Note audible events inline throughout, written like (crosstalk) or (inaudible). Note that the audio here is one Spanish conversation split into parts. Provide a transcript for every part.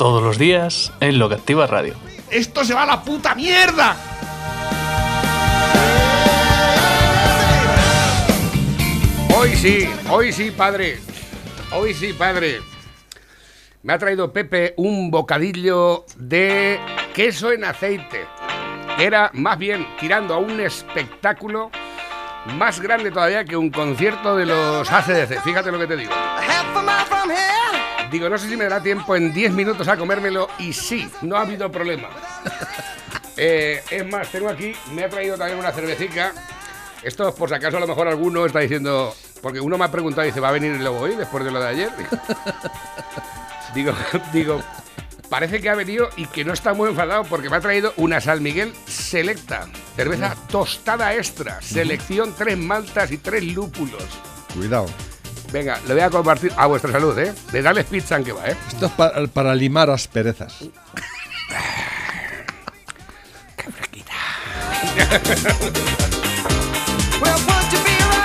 Todos los días en Lo que Activa Radio. ¡Esto se va a la puta mierda! Hoy sí, hoy sí, padre. Hoy sí, padre. Me ha traído Pepe un bocadillo de queso en aceite. Que era más bien tirando a un espectáculo más grande todavía que un concierto de los ACDC. Fíjate lo que te digo. Digo, no sé si me dará tiempo en 10 minutos a comérmelo y sí, no ha habido problema. (laughs) Eh, es más, tengo aquí, me ha traído también una cervecita. Esto, por si acaso, a lo mejor alguno está diciendo. Porque uno me ha preguntado, dice, ¿va a venir el lobo hoy después de lo de ayer? (laughs) Digo, (laughs) digo, parece que ha venido y que no está muy enfadado porque me ha traído una San Miguel Selecta, cerveza tostada extra, selección tres maltas y tres lúpulos. Cuidado. Venga, le voy a compartir a vuestra salud, ¿eh? De darles pizza en que va, ¿eh? Esto es para, para limar asperezas.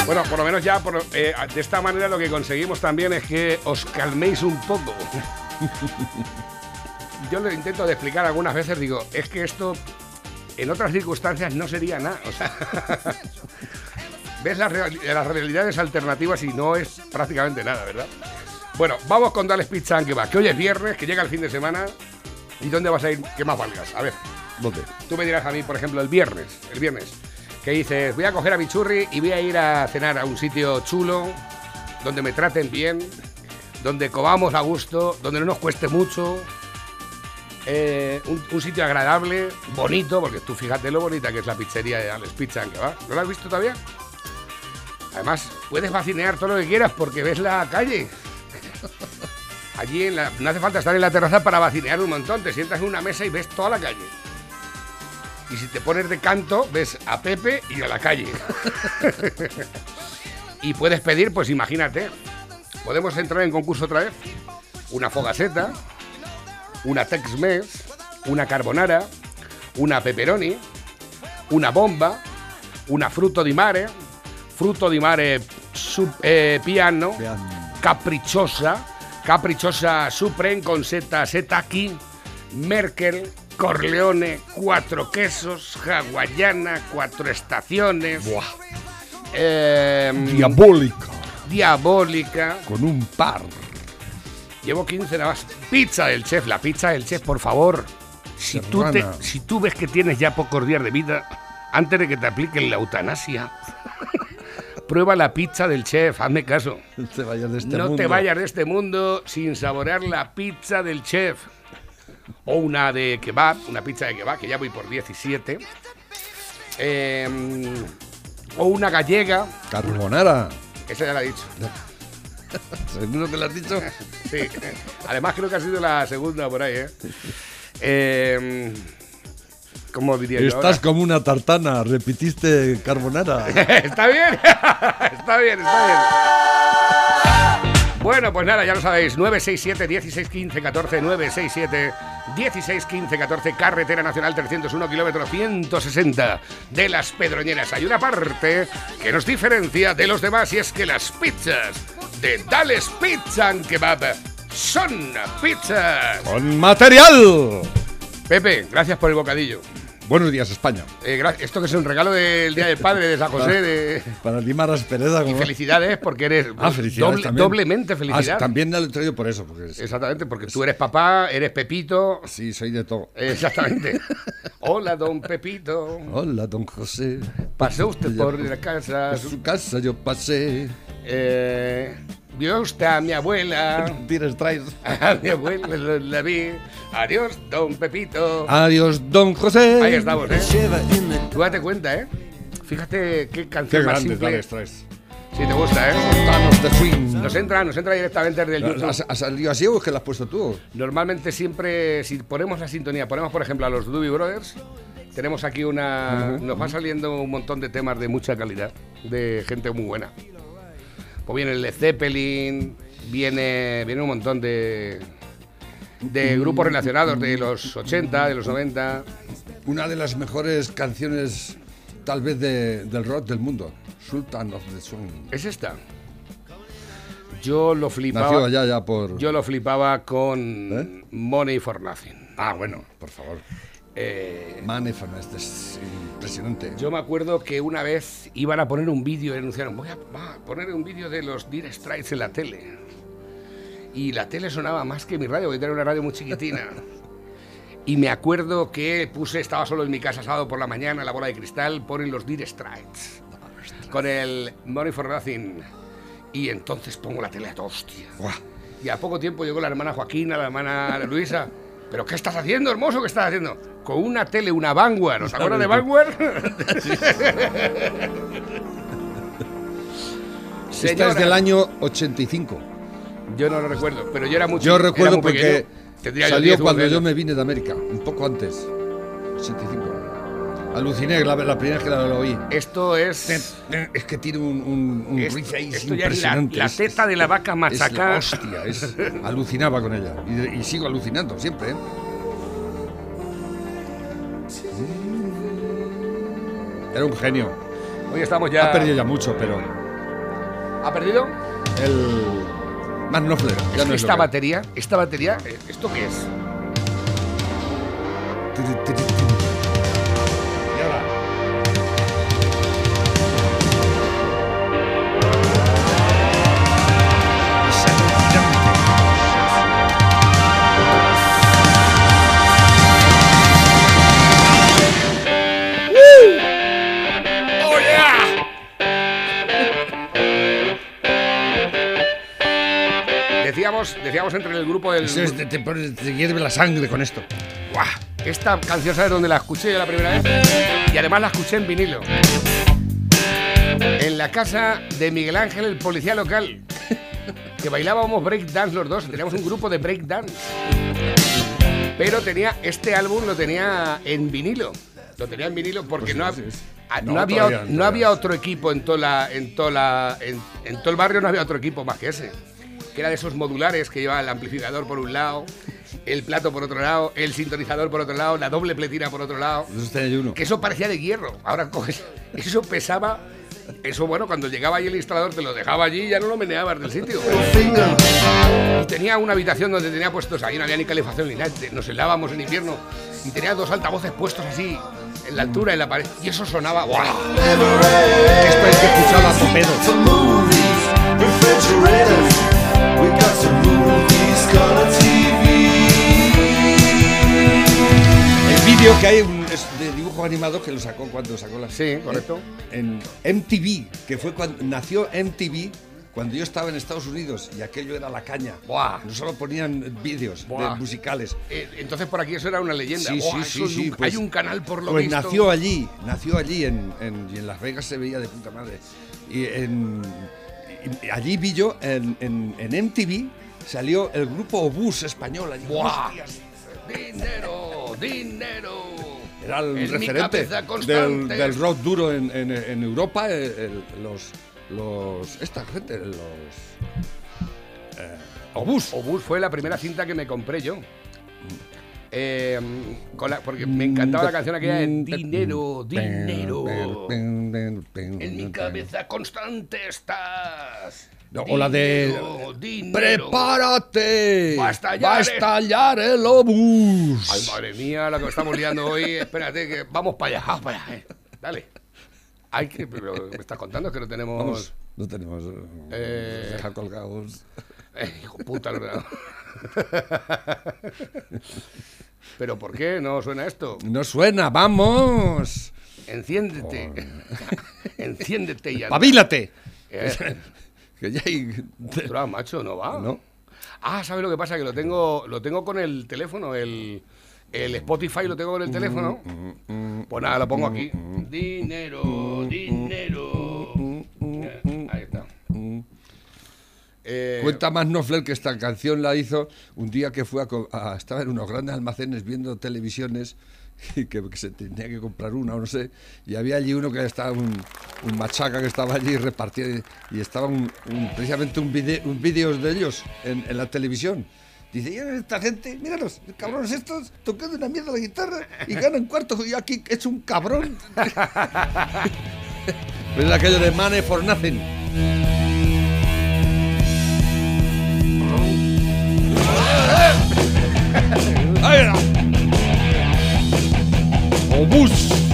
Bueno, por lo menos ya por, eh, de esta manera lo que conseguimos también es que os calméis un poco. Yo lo intento de explicar algunas veces, digo, es que esto en otras circunstancias no sería nada. O sea, ves las, real- las realidades alternativas y no es prácticamente nada, ¿verdad? Bueno, vamos con Dales Pizza que va, que hoy es viernes, que llega el fin de semana. ¿Y dónde vas a ir? ¿Qué más valgas? A ver. ¿Dónde? Tú me dirás a mí, por ejemplo, el viernes, el viernes, que dices, voy a coger a mi churri y voy a ir a cenar a un sitio chulo, donde me traten bien, donde comamos a gusto, donde no nos cueste mucho, eh, un, un sitio agradable, bonito, porque tú fíjate lo bonita que es la pizzería de Alex Pizza, que va. ¿No la has visto todavía? Además, puedes vacinear todo lo que quieras porque ves la calle. (laughs) Allí en la- no hace falta estar en la terraza para vacinear un montón. Te sientas en una mesa y ves toda la calle. Y si te pones de canto, ves a Pepe y a la calle. (laughs) y puedes pedir, pues imagínate, podemos entrar en concurso otra vez. Una fogaseta, una Tex-Mex, una carbonara, una pepperoni, una bomba, una fruto di mare, fruto di mare sup- eh, piano, caprichosa, caprichosa supreme con seta setaki, Merkel, Corleone, cuatro quesos, hawaiana, cuatro estaciones, em, Diabólica. diabólica. Con un par. Llevo 15 nada más. Pizza del chef, la pizza del chef, por favor. Si tú, te- si tú ves que tienes ya pocos días de vida, antes de que te apliquen la eutanasia, prueba la pizza del chef, hazme caso. No te vayas de este no mundo. te vayas de este mundo sin saborear la pizza del chef. O una de kebab, una pizza de kebab, que ya voy por 17. Em, o una gallega, Carbonara. esa ya la he dicho. ¿Seguro (laughs) que lo has dicho? Sí. Además creo que ha sido la segunda por ahí, ¿eh? Em, ¿Cómo diría yo Estás como una tartana. Repitiste carbonara. ahora? (laughs) ¿Está bien? (laughs) está bien, está bien. Bueno, pues nada, ya lo sabéis. 967 16 15 14 967 16 15 14 Carretera Nacional 301 kilómetro 160 de las Pedroñeras. Hay una parte que nos diferencia de los demás y es que las pizzas de Dales Pizza and Kebab son pizzas. ¡Con material! Pepe, gracias por el bocadillo. Buenos días, España. Eh, esto que es un regalo del Día del Padre de San José de... Para limar aspereza. y felicidades porque eres Ah, felicidades doble- doblemente Ah, felicidad. también lo he traído por eso. Porque es- Exactamente, porque tú eres papá, eres Pepito. Sí, soy de todo. Exactamente. (laughs) Hola, don Pepito. Hola, don José. Pasó usted por la casa. Por su casa yo pasé. Eh, vio usted a mi abuela. (laughs) Tires, traes. A mi abuela la, vi. Adiós, don Pepito. Adiós, don José. Ahí estamos, ¿eh? Tú date cuenta, ¿eh? Fíjate qué Qué canción más grande simple. tales traes. Sí, te gusta, ¿eh? Nos entra, nos entra directamente desde el YouTube. ¿Has, has salido así o es que la has puesto tú? Normalmente siempre, si ponemos la sintonía, ponemos por ejemplo a los Doobie Brothers, tenemos aquí una... Nos va saliendo un montón de temas de mucha calidad, de gente muy buena. Pues viene el Led Zeppelin, viene, viene un montón de, de grupos relacionados de los 80, de los 90. Una de las mejores canciones, tal vez, de- del rock del mundo. Sultan of the Swing. ¿Es esta? Yo lo flipaba. Nació allá ya por... Yo lo flipaba con ¿Eh? Money for Nothing. Ah, bueno, por favor. Eh, Manefan, este es impresionante. Yo me acuerdo que una vez iban a poner un vídeo y anunciaron, voy a, va poner un vídeo de los Dire Straits en la tele. Y la tele sonaba más que mi radio, porque tenía una radio muy chiquitina. (laughs) Y me acuerdo que puse, estaba solo en mi casa sábado por la mañana, la bola de cristal, ponen los Dire Straits. Con el Money for Nothing. Y entonces pongo la tele a toda hostia. Buah. Y a poco tiempo llegó la hermana Joaquina, la hermana Luisa. ¿Pero qué estás haciendo, hermoso? ¿Qué estás haciendo? Con una tele, una Vanguard. ¿Os acuerdan de Vanguard? (laughs) Esta es del año 85. Yo no lo recuerdo, pero yo era mucho Yo recuerdo porque salió 10 cuando yo me vine de América, un poco antes. 85. Aluciné la, la primera vez que la oí. Esto es... Es que tiene un, un, un Esto, riff ahí esto ya es la, impresionante. la Es- teta de la vaca es la machacada. hostia, es- alucinaba con ella. Y, y sigo alucinando siempre, ¿eh? Era un genio. Hoy estamos ya... Ha perdido ya mucho, pero ¿Ha perdido? el no es esta batería, esta batería, eh, ¿esto qué es? Decíamos, decíamos entre el grupo del... Es- te, te pone- te hierve la sangre con esto. Esta canción, ¿sabes dónde la escuché yo la primera vez? Y además la escuché en vinilo. En la casa de Miguel Ángel, el policía local. Que bailábamos break dance los dos. Teníamos un grupo de break dance. Pero tenía, este álbum lo tenía en vinilo. Lo tenía en vinilo porque Pues no, sí, hab- sí. No, no había, todavía, no todavía. había otro equipo en toda en, en todo el barrio no había otro equipo más que ese. Que era de esos modulares que llevaba el amplificador por un lado, el plato por otro lado, el sintonizador por otro lado, la doble pletina por otro lado. Eso está en uno. Que eso parecía de hierro. Ahora (laughs) coges. Eso pesaba. Eso, bueno, cuando llegaba ahí el instalador te lo dejaba allí y ya no lo meneabas del sitio. Y tenía una habitación donde tenía puestos ahí, no había ni calefacción ni nada. Nos helábamos en invierno y tenía dos altavoces puestos así, en la altura, en la pared. Y eso sonaba. ¡Guau! Esto hay que escucharlo a El vídeo que hay un- es de dibujo animado que lo sacó cuando sacó la Sí, correcto. En MTV, que fue cuando nació MTV cuando yo estaba en Estados Unidos y aquello era la caña. Buah. No solo ponían vídeos de Buah. musicales. Eh, entonces por aquí eso era una leyenda. Sí, ¡Buah! sí, sí, un- pues- hay un canal por lo Pues visto. nació allí, nació allí en, en- y en Las Vegas se veía de puta madre. Y, en, allí vi yo, en, en- en MTV, salió el grupo Obús español. Allí. ¡Buah! ¡Dinero! ¡Dinero! Era el mi referente del, del rock duro en, en- en Europa. eh, el- los, los, esta gente, los eh, Obús. Obús fue la primera cinta que me compré yo. Eh, con la- porque me encantaba la canción aquella de Dinero, dinero. En mi cabeza constante estás. O la de Dinero. ¡Prepárate! Va a estallar, ¡Va a estallar el obús! Ay, madre mía, la que estamos liando hoy. Espérate, que vamos para allá, vamos para allá. eh. Dale. Hay que, pero me estás contando que no tenemos. Vamos, no tenemos. Eh. Eh, deja colgados. Eh, hijo puta, el ordenador. Pero ¿por qué no suena esto? No suena, vamos. Enciéndete. (laughs) Enciéndete y. ¡Pavílate! Eh, (laughs) Que ya hay. macho, no va. ¿No? Ah, ¿sabes lo que pasa? Que lo tengo, lo tengo con el teléfono, el, el Spotify lo tengo con el teléfono. Pues nada, lo pongo aquí. Dinero, dinero. Eh, Cuenta más Knopfler que esta canción la hizo un día que fue a, a- estaba en unos grandes almacenes viendo televisiones y que, que se tenía que comprar una o no sé y había allí uno que estaba un, un machaca que estaba allí repartiendo y estaba un, un- precisamente un vídeo un de ellos en, en la televisión Dice, y esta gente, míralos, cabrones estos, tocando una mierda la guitarra y ganan cuartos y aquí hecho un cabrón. (laughs) (laughs) es aquello de Money for Nothing. ¡Ahí era! ¡Obús! Dinero,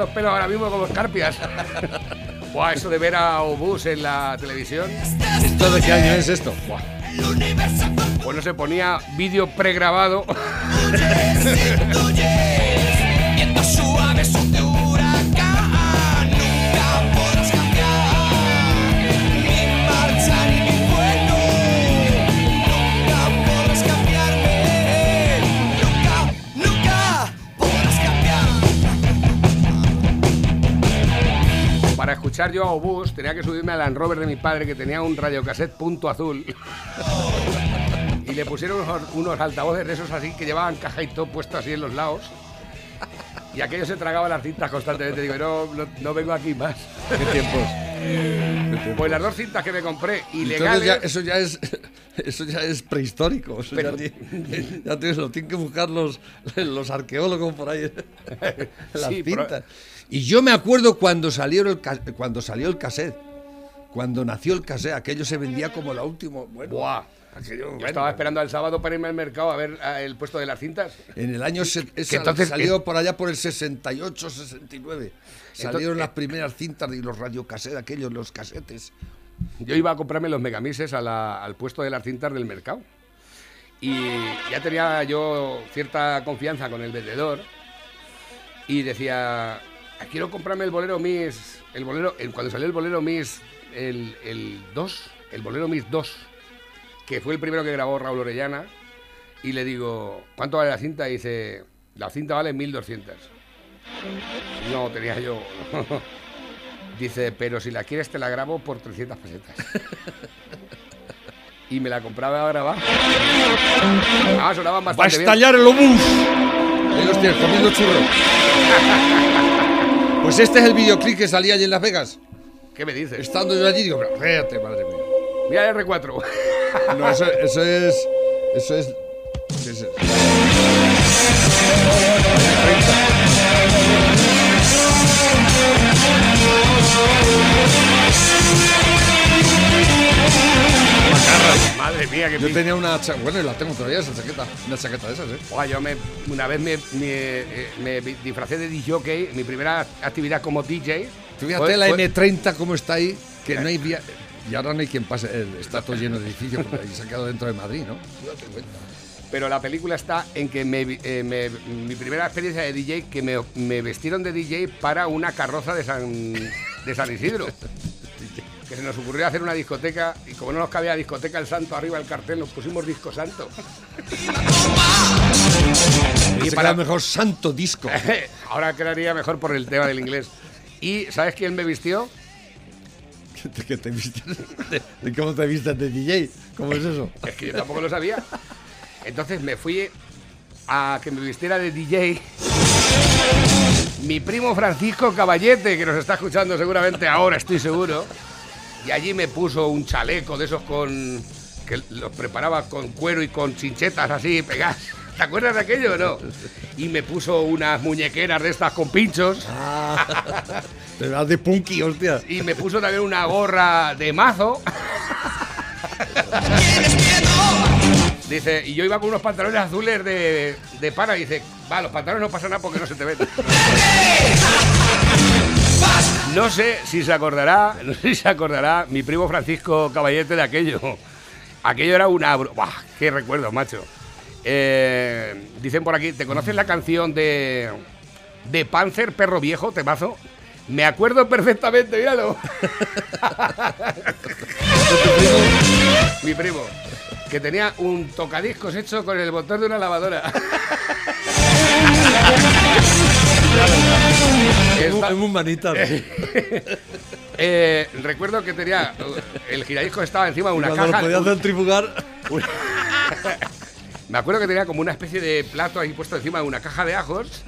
los pelos ahora mismo como escarpias. (laughs) Buah, eso de ver a Obús en la televisión. ¿Esto de qué año es esto? Buah. Universo Pues se ponía vídeo pregrabado. (laughs) (laughs) Yo a Obús tenía que subirme al Land Rover de mi padre que tenía un radiocassette punto azul. (laughs) Y le pusieron unos, unos altavoces de esos así que llevaban caja y todo puesto así en los lados. Y aquello se tragaba las cintas constantemente. Digo, no, no, no vengo aquí más. ¿Qué tiempos? Pues las dos cintas que me compré ilegales. ya, eso ya es (laughs) eso ya es prehistórico. Pero- ya, (laughs) ya te- lo tienen que buscar los, los arqueólogos por ahí. (laughs) Las Sí, pero- cintas. Y yo me acuerdo cuando salió el cuando salió el cassette. Cuando nació el cassette, aquello se vendía como la última. Bueno, Buah. Aquello, Yo bueno. estaba esperando al sábado para irme al mercado a ver ah, el puesto de las cintas. En el año se- esa- entonces- salió por allá por el 68, 69. Salieron Entonces- las primeras cintas y los radiocassettes, aquellos, los casetes. Yo iba a comprarme los megamises a la- al puesto de las cintas del mercado. Y ya tenía yo cierta confianza con el vendedor. Y decía, "Ah, quiero comprarme el bolero Miss. El bolero, el- cuando salió el bolero Miss, el, el 2, el bolero Miss 2, que fue el primero que grabó Raúl Orellana. Y le digo, ¿cuánto vale la cinta? Y dice, la cinta vale 1200. No, tenía yo. (laughs) Dice, pero si la quieres te la grabo por 300 pesetas. y me la compraba a grabar. Ah, sonaban ¡Va a bastante bien. estallar el obús! Ahí los tienes, comiendo churros. (laughs) Pues este es el videoclip que salía allí en Las Vegas. ¿Qué me dices? Estando yo allí, digo, pero réate, madre mía. Mira el R4. No, eso, eso es. Eso es. ¿qué es eso? Madre mía, qué Yo tenía una. cha- Bueno, y la tengo todavía, esa chaqueta. Una chaqueta de esas, ¿eh? Buah, yo me, una vez me, me, eh, me disfracé de DJ, mi primera actividad como DJ. Tú Fíjate fue- la fue- M30 cómo está ahí, que no hay vía. Y ahora no hay quien pase. el- Está todo lleno de edificios porque se ha quedado dentro de Madrid, ¿no? Pero la película está en que me, eh, me- mi primera experiencia de DJ, que me, me vestieron de DJ para una carroza de San, de San Isidro. (laughs) que se nos ocurrió hacer una discoteca y como no nos cabía discoteca el santo arriba del cartel, nos pusimos disco santo. Y para mejor santo disco. (laughs) Ahora quedaría mejor por el tema del inglés. ¿Y sabes quién me vistió? (laughs) ¿De? (laughs) ¿De, cómo te vistes de DJ? ¿Cómo es eso? Es que yo tampoco lo sabía. Entonces me fui a que me vistiera de DJ mi primo Francisco Caballete, que nos está escuchando seguramente ahora, estoy seguro. Y allí me puso un chaleco de esos con. que los preparaba con cuero y con chinchetas así pegadas. ¿Te acuerdas de aquello o no? Y me puso unas muñequeras de estas con pinchos. Te vas de punky, hostia. Y me puso también una gorra de mazo. Dice, y yo iba con unos pantalones azules de, de pana. Y dice, va, los pantalones no pasa nada porque no se te ven. No sé si se acordará, (laughs) no sé si se acordará mi primo Francisco Caballete de aquello. Aquello era una... bro- ¡Buah! ¡Qué recuerdo, macho! Eh, dicen por aquí, ¿te conoces la canción de, de Panzer, perro viejo, temazo? Me acuerdo perfectamente, míralo. (laughs) mi primo, que tenía un tocadiscos hecho con el motor de una lavadora. (laughs) Es muy manita. (laughs) Eh, recuerdo que tenía. El giradiscos estaba encima de una Cuando lo caja. podía hacer trifugar. Me acuerdo que tenía como una especie de plato ahí puesto encima de una caja de ajos.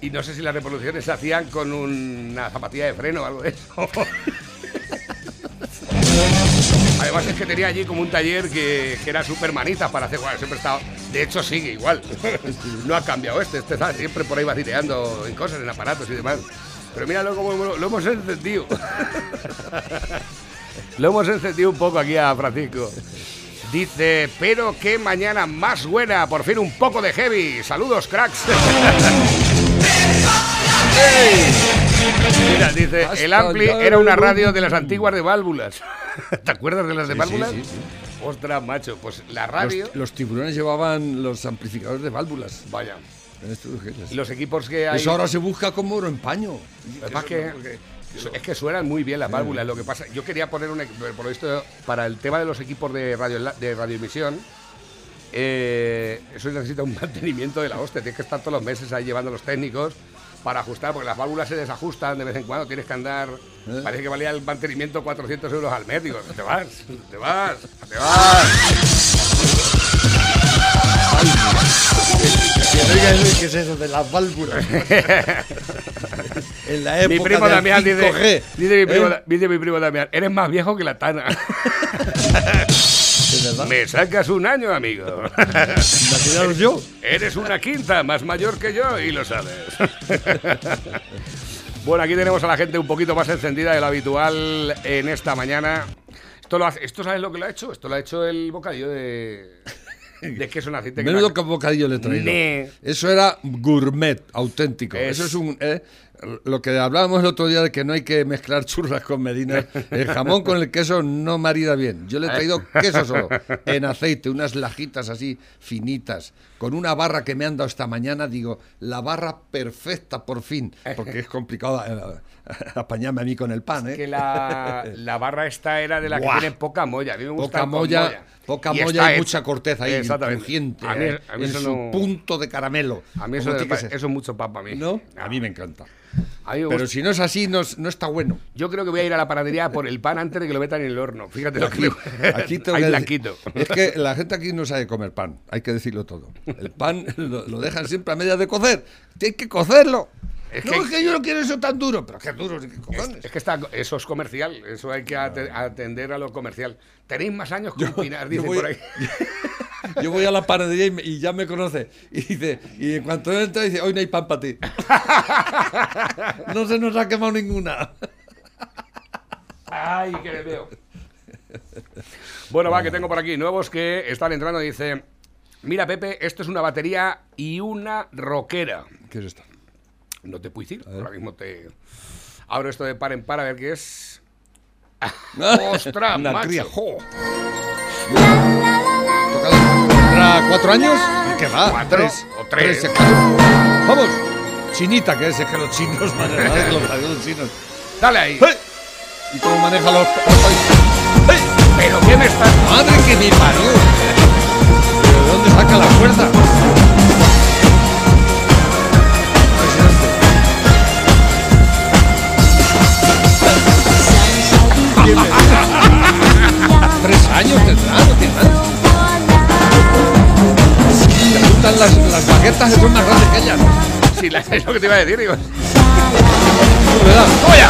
Y no sé si las reproducciones se hacían con una zapatilla de freno o algo de eso. (laughs) Además es que tenía allí como un taller que, que era súper manitas para hacer. Bueno, siempre estaba. De hecho, sigue igual. (laughs) No ha cambiado este. Este está siempre por ahí vacileando en cosas, en aparatos y demás. Pero míralo cómo lo, lo hemos encendido. (laughs) Lo hemos encendido un poco aquí a Francisco. Dice, pero qué mañana más buena, por fin un poco de heavy. Saludos, cracks. (laughs) Mira, dice, Hasta el Ampli era una radio de las antiguas de válvulas. (laughs) ¿Te acuerdas de las de Sí, válvulas? sí. Ostras, macho, pues la radio... Los, los tiburones llevaban los amplificadores de válvulas. Vaya, los equipos que hay... Eso ahora se busca como oro en paño. Además que, es que suenan muy bien las válvulas. Lo que pasa, yo quería poner un, por lo visto, para el tema de los equipos de radio de radioemisión, eh, eso necesita un mantenimiento de la hostia. Tienes que estar todos los meses ahí llevando a los técnicos para ajustar, porque las válvulas se desajustan de vez en cuando. Tienes que andar. Parece que valía el mantenimiento 400 euros al mes. Digo, te vas, te vas, te vas. ¿Qué es eso de las válvulas? En la época Mi primo Damián dice, 5G, dice, mi primo, ¿eh? dice mi primo Damián, eres más viejo que la Tana. (laughs) Me sacas un año, amigo. Imaginaros yo. Eres una quinta más mayor que yo y lo sabes. bueno, aquí tenemos a la gente un poquito más encendida de lo habitual en esta mañana. Esto, lo hace, ¿Esto sabes lo que lo ha hecho? Esto lo ha hecho el bocadillo de, de queso en aceite. Menudo que bocadillo le he traído. Ne. Eso era gourmet, auténtico. Es- Eso es un. eh, lo que hablábamos el otro día de que no hay que mezclar churras con medinas. El jamón con el queso no marida bien. Yo le he traído queso solo, en aceite, unas lajitas así finitas, con una barra que me han dado esta mañana. Digo, la barra perfecta por fin, (laughs) porque es complicado eh, (laughs) apañarme a mí con el pan. ¿eh? Que la, (laughs) la barra esta era de la que tiene poca molla. A mí me gusta Poca molla, poca Y molla y mucha corteza ahí, crujiente, A mí, eh, a mí en eso su no- punto de caramelo. A mí eso, ser. eso es mucho pan para mí. ¿No? A mí me encanta. Pero si no es así, no, es- no está bueno. Yo creo que voy a ir a la panadería por el pan antes de que lo metan en el horno. Fíjate lo que me... Aquí (laughs) tengo Hay que blanquito. Es que (laughs) la gente aquí no sabe comer pan, hay que decirlo todo. El pan (laughs) lo, lo dejan siempre a medias de cocer. Tienes que cocerlo. Es no, que- es que yo no quiero eso tan duro. Pero qué duro, ¿qué Es, cojones? es que está, eso es comercial, eso hay que ate- atender a lo comercial. Tenéis más años que un pinar, voy- por ahí. (laughs) Yo voy a la panadería y, me- y ya me conoce. Y dice, y en cuanto entra, dice, hoy no hay pan para ti. (laughs) no se nos ha quemado ninguna. Ay, que le veo. Bueno, va, que tengo por aquí nuevos que están entrando. Dice: Mira, Pepe, esto es una batería y una roquera. ¿Qué es esto? No te puedo decir, ahora mismo te. Abro esto de par en par a ver qué es. (laughs) ¡Ostras, macho! Cría. ¡Jo! Tocado. ¿Tendrá cuatro años? ¿Qué va? Cuatro Tres. o tres. Vamos. Chinita, que es, es que los chinos manejan (laughs) los los chinos. Dale ahí. ¡Hey! ¿Y cómo maneja los... ¡Hey! ¿Pero qué me estás.? ¡Madre que me parió! ¿Pero de dónde saca la fuerza? (laughs) Tres años tendrá, no tiene. las, las son más grandes que ellas. Si la, es lo que te iba a decir, digo. ¿Verdad? ¡Oye,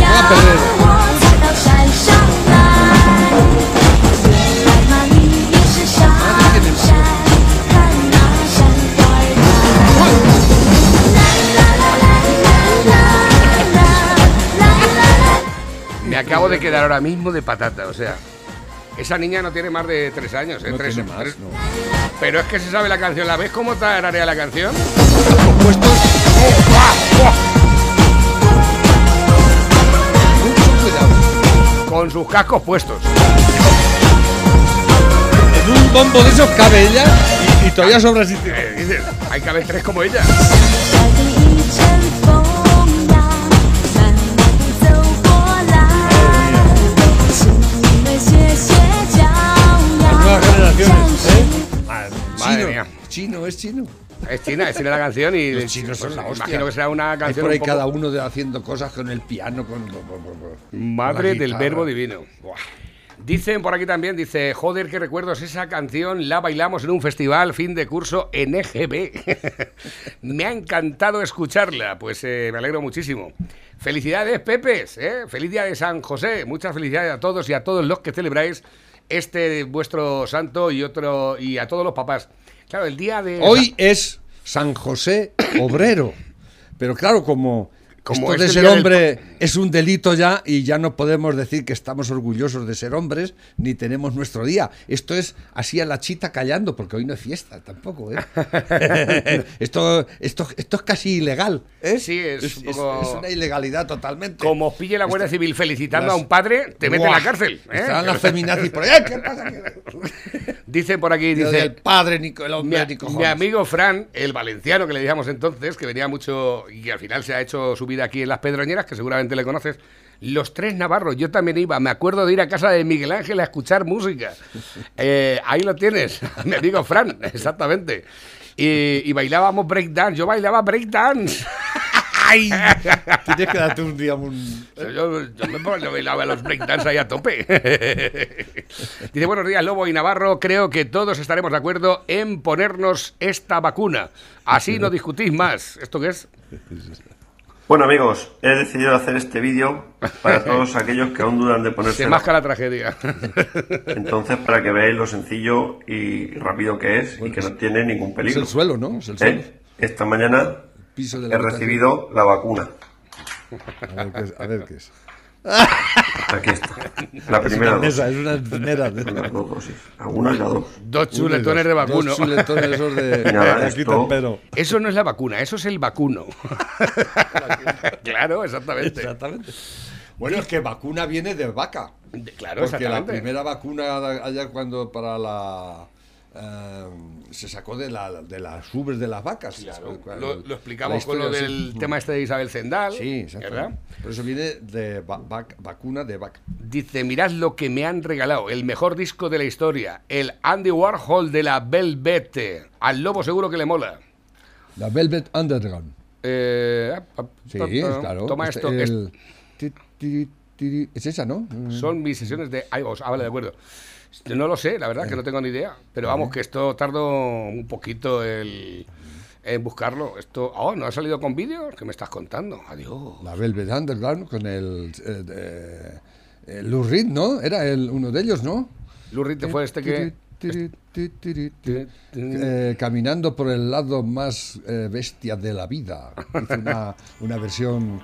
Voy a perder. Ah, Me acabo de quedar ahora mismo de patata, o sea. Esa niña no tiene más de tres años, ¿eh? No Tres- tiene más, tres- no. Pero es que se sabe la canción. ¿La ves cómo tararea la canción? Mucho cuidado. Con sus cascos puestos. En un bombo de esos cabe ella y, y todavía sobra sitio. Eh, dices, hay que haber tres como ella. canciones. ¿eh? Madre, mía. Chino, es chino. Es china, es china la canción y Los chinos son imagino que será una canción. Es por ahí cada uno de haciendo cosas con el piano, con. Madre con del verbo divino. Dicen por aquí también, dice, joder, qué recuerdos, esa canción la bailamos en un festival fin de curso en EGB. (laughs) me ha encantado escucharla, pues eh, me alegro muchísimo. Felicidades, Pepes, ¿eh? feliz día de San José, muchas felicidades a todos y a todos los que celebráis este vuestro santo y otro y a todos los papás. Claro, el día de Hoy es San José Obrero. Pero claro, como, Como esto es de el del hombre es un delito ya y ya no podemos decir que estamos orgullosos de ser hombres ni tenemos nuestro día. Esto es así a la chita callando, porque hoy no es fiesta tampoco. ¿eh? (laughs) esto, esto, esto es casi ilegal. ¿eh? Sí, es un poco- es una ilegalidad totalmente. como os pille la Guardia Civil felicitando las- a un padre, te mete en la cárcel. ¿eh? Estarán las feminazis por ahí. ¿Qué pasa? (laughs) Dicen por aquí, Dice, dice, el padre ni el Mi, mi amigo Fran, el valenciano que le decíamos entonces, que venía mucho y que al final se ha hecho su vida aquí en Las Pedroñeras, que seguramente le conoces. Los tres navarros, yo también iba. Me acuerdo de ir a casa de Miguel Ángel a escuchar música. (laughs) Eh, ahí lo tienes, (laughs) mi amigo Fran, (laughs) exactamente. Y, y bailábamos breakdance. Yo bailaba breakdance. ¡Ay! Tienes que darte un día un... Yo, yo me bailaba los breakdance ahí a tope. Dice, buenos días, Lobo y Navarro. Creo que todos estaremos de acuerdo en ponernos esta vacuna. Así no discutís más. ¿Esto qué es? Bueno amigos, he decidido hacer este vídeo para (laughs) todos aquellos que aún dudan de Se ponerse masca la tragedia. (laughs) Entonces, para que veáis lo sencillo y rápido que es y que no tiene ningún Es peligro. el suelo, ¿no? Es el suelo. ¿Eh? Esta mañana he recibido la vacuna. A ver qué es. A ver qué es. Aquí está. La primera es una de- Las dos dosis. La una y la dos. Dos chuletones de vacuno. Dos chuletones esos de, (laughs) nada, esto- Pero. Eso no es la vacuna, eso es el vacuno. (laughs) claro, exactamente. Exactamente. Bueno, es que vacuna viene de vaca. De- Claro, Porque la exactamente. primera vacuna allá cuando para la eh, se sacó de, la, de las ubres de las vacas. Claro, Cuando- lo, lo explicamos con lo del tema este de Isabel Zendal. Sí, exacto. ¿verdad? Por eso viene de va- vac- vacuna de vaca. Dice, mirad lo que me han regalado, el mejor disco de la historia, el Andy Warhol de la Velvet. Al lobo seguro que le mola. La Velvet Underground. Eh, Sí, claro. Toma Este- esto. el- ti- Es esa, ¿no? es- son mis sesiones de. Ah, vale, de acuerdo. No lo sé, la verdad que no tengo ni idea. Pero vamos, que esto tardo un poquito el- en buscarlo. Esto, oh, ¿no ha salido con vídeo? ¿Qué me estás contando? Adiós. La Velvet Underground con el, eh, eh, eh, Lou Reed, ¿no? Era el, uno de ellos, ¿no? Lurrit fue este que... Eh, caminando por el lado más eh, bestia de la vida. Hizo una, una versión.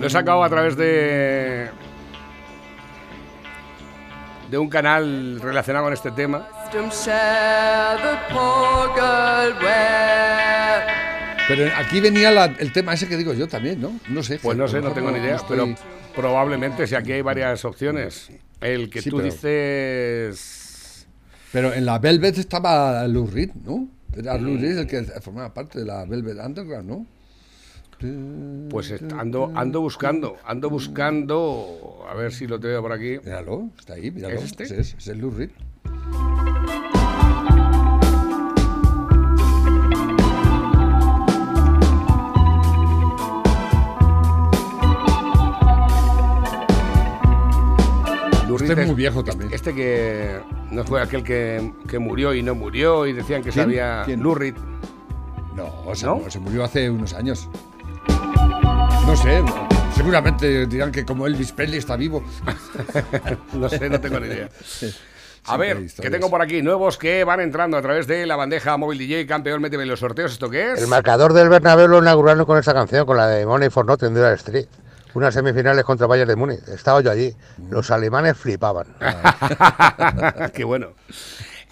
Lo he sacado a través de. de un canal relacionado con este tema. Pero aquí venía la- el tema ese que digo yo también, ¿no? No sé. Pues no sé, no tengo ni idea, estoy- pero probablemente si aquí hay varias opciones. El que Sí, tú pero- dices. Pero en la Velvet estaba Lou Reed, ¿no? Era Lou Reed el que formaba parte de la Velvet Underground, ¿no? Pues ando, ando buscando, ando buscando. A ver si lo tengo por aquí. Míralo, está ahí, míralo. ¿Es este? Es, es Lou Reed. Este es muy viejo también. Este que no fue aquel que, que murió y no murió y decían que ¿Quién? sabía. ¿Quién? Lou Reed. No, se, ¿No? se murió hace unos años. No sé, seguramente dirán que como Elvis Presley está vivo. (laughs) No sé, no tengo ni idea. A ver, ¿qué tengo por aquí? Nuevos que van entrando a través de la bandeja móvil DJ, campeón, méteme en los sorteos. ¿Esto qué es? El marcador del Bernabéu lo inauguraron con esta canción, con la de Money for Nothing de Dural Street. Unas semifinales contra Bayern de Múnich. Estaba yo allí. Los alemanes flipaban. (laughs) Qué bueno.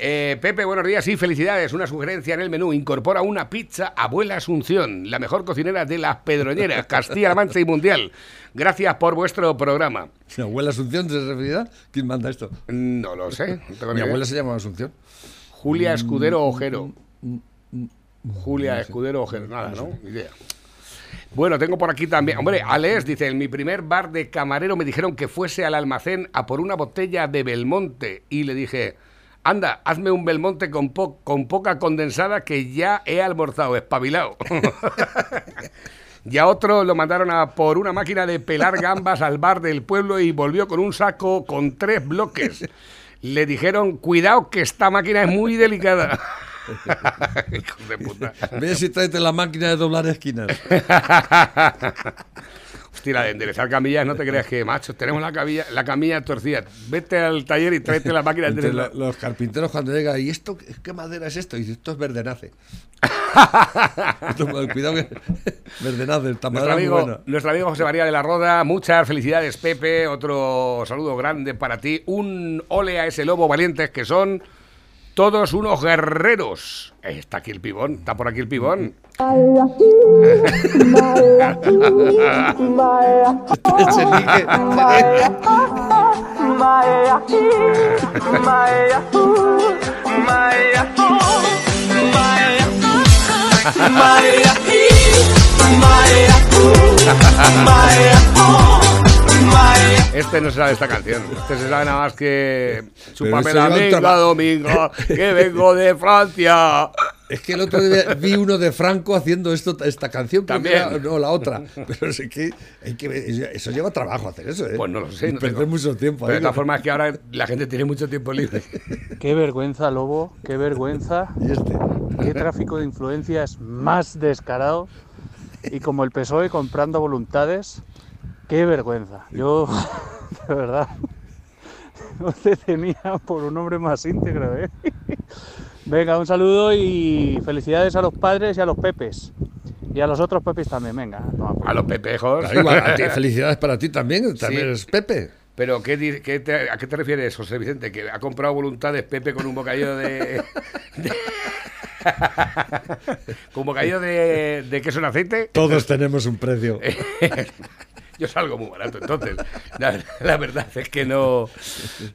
Eh, Pepe, buenos días y felicidades. Una sugerencia en el menú. Incorpora una pizza Abuela Asunción, la mejor cocinera de las Pedroñeras, Castilla-La Mancha y Mundial. Gracias por vuestro programa. ¿Mi abuela Asunción se referirá? ¿Quién manda esto? No lo sé. no Mi abuela se llama Asunción. Julia Escudero Ojero. Julia Escudero Ojero. Nada, ¿no? Ni idea. Bueno, tengo por aquí también. Hombre, Alex dice: En mi primer bar de camarero me dijeron que fuese al almacén a por una botella de Belmonte. Y le dije: Anda, hazme un Belmonte con, po- con poca condensada que ya he almorzado, espabilado. (laughs) Y a otro lo mandaron a por una máquina de pelar gambas al bar del pueblo y volvió con un saco con tres bloques. Le dijeron, cuidado que esta máquina es muy delicada. (laughs) Hijos de puta. Ve si tráete la máquina de doblar esquinas. (laughs) Hostia, la de enderezar camillas, no te creas que, macho, tenemos la camilla, la camilla torcida. Vete al taller y tráete la máquina de Entre enderezar. lo- los carpinteros cuando llega, ¿y esto qué- madera es esto? Y dice, esto es verdenace. (laughs) Esto, Cuidado que (laughs) verdenace, esta Nuestro amigo, nuestro amigo José María de la Roda, muchas felicidades, Pepe. Otro saludo grande para ti. Un ole a ese lobo valientes que son todos unos guerreros. Está aquí el pibón, está por aquí el pibón. (laughs) Este no se sabe esta canción. Este se sabe nada más que. Chúpame la minga, domingo, que vengo de Francia. Es que el otro día vi uno de Franco haciendo esto, esta canción, También. era- no, la otra. Pero es que, hay que eso lleva trabajo hacer eso, ¿eh? Pues no lo sé. No perder mucho tiempo. Pero de todas formas, es que ahora la gente tiene mucho tiempo libre. (laughs) Qué vergüenza, Lobo, qué vergüenza, Y este. qué tráfico de influencias más descarado y como el PSOE comprando voluntades, qué vergüenza. Yo, (laughs) de verdad, (laughs) no te tenía por un hombre más íntegro, ¿eh? (laughs) Venga, un saludo y felicidades a los padres y a los pepes. Y a los otros pepes también, venga. toma por A los pepejos. Claro, igual, a ti, felicidades para ti también, también Sí. eres Pepe. Pero, ¿qué, di- qué te- ¿a qué te refieres, José Vicente? ¿Que ha comprado voluntades Pepe con un bocadillo de. de- con un bocadillo de, de queso en aceite? Todos tenemos un precio. Yo salgo muy barato, entonces. La, la verdad es que no.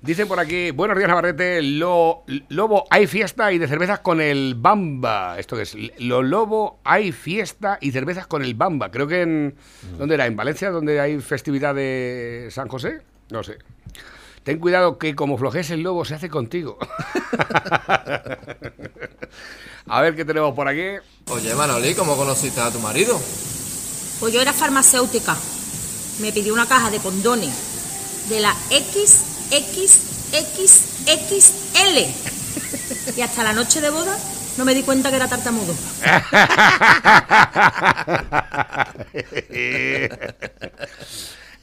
Dicen por aquí, buenos días, Navarrete. Lo, lobo, hay fiesta y de cervezas con el Bamba. ¿Esto qué es? Lo Lobo, hay fiesta y cervezas con el Bamba. Creo que en. ¿Dónde era? ¿En Valencia, donde hay festividad de San José? No sé. Ten cuidado que como flojes el lobo se hace contigo. (laughs) A ver qué tenemos por aquí. Oye, Manoli, ¿cómo conociste a tu marido? Pues yo era farmacéutica. Me pidió una caja de condones de la XXXXL. Y hasta la noche de boda no me di cuenta que era tartamudo.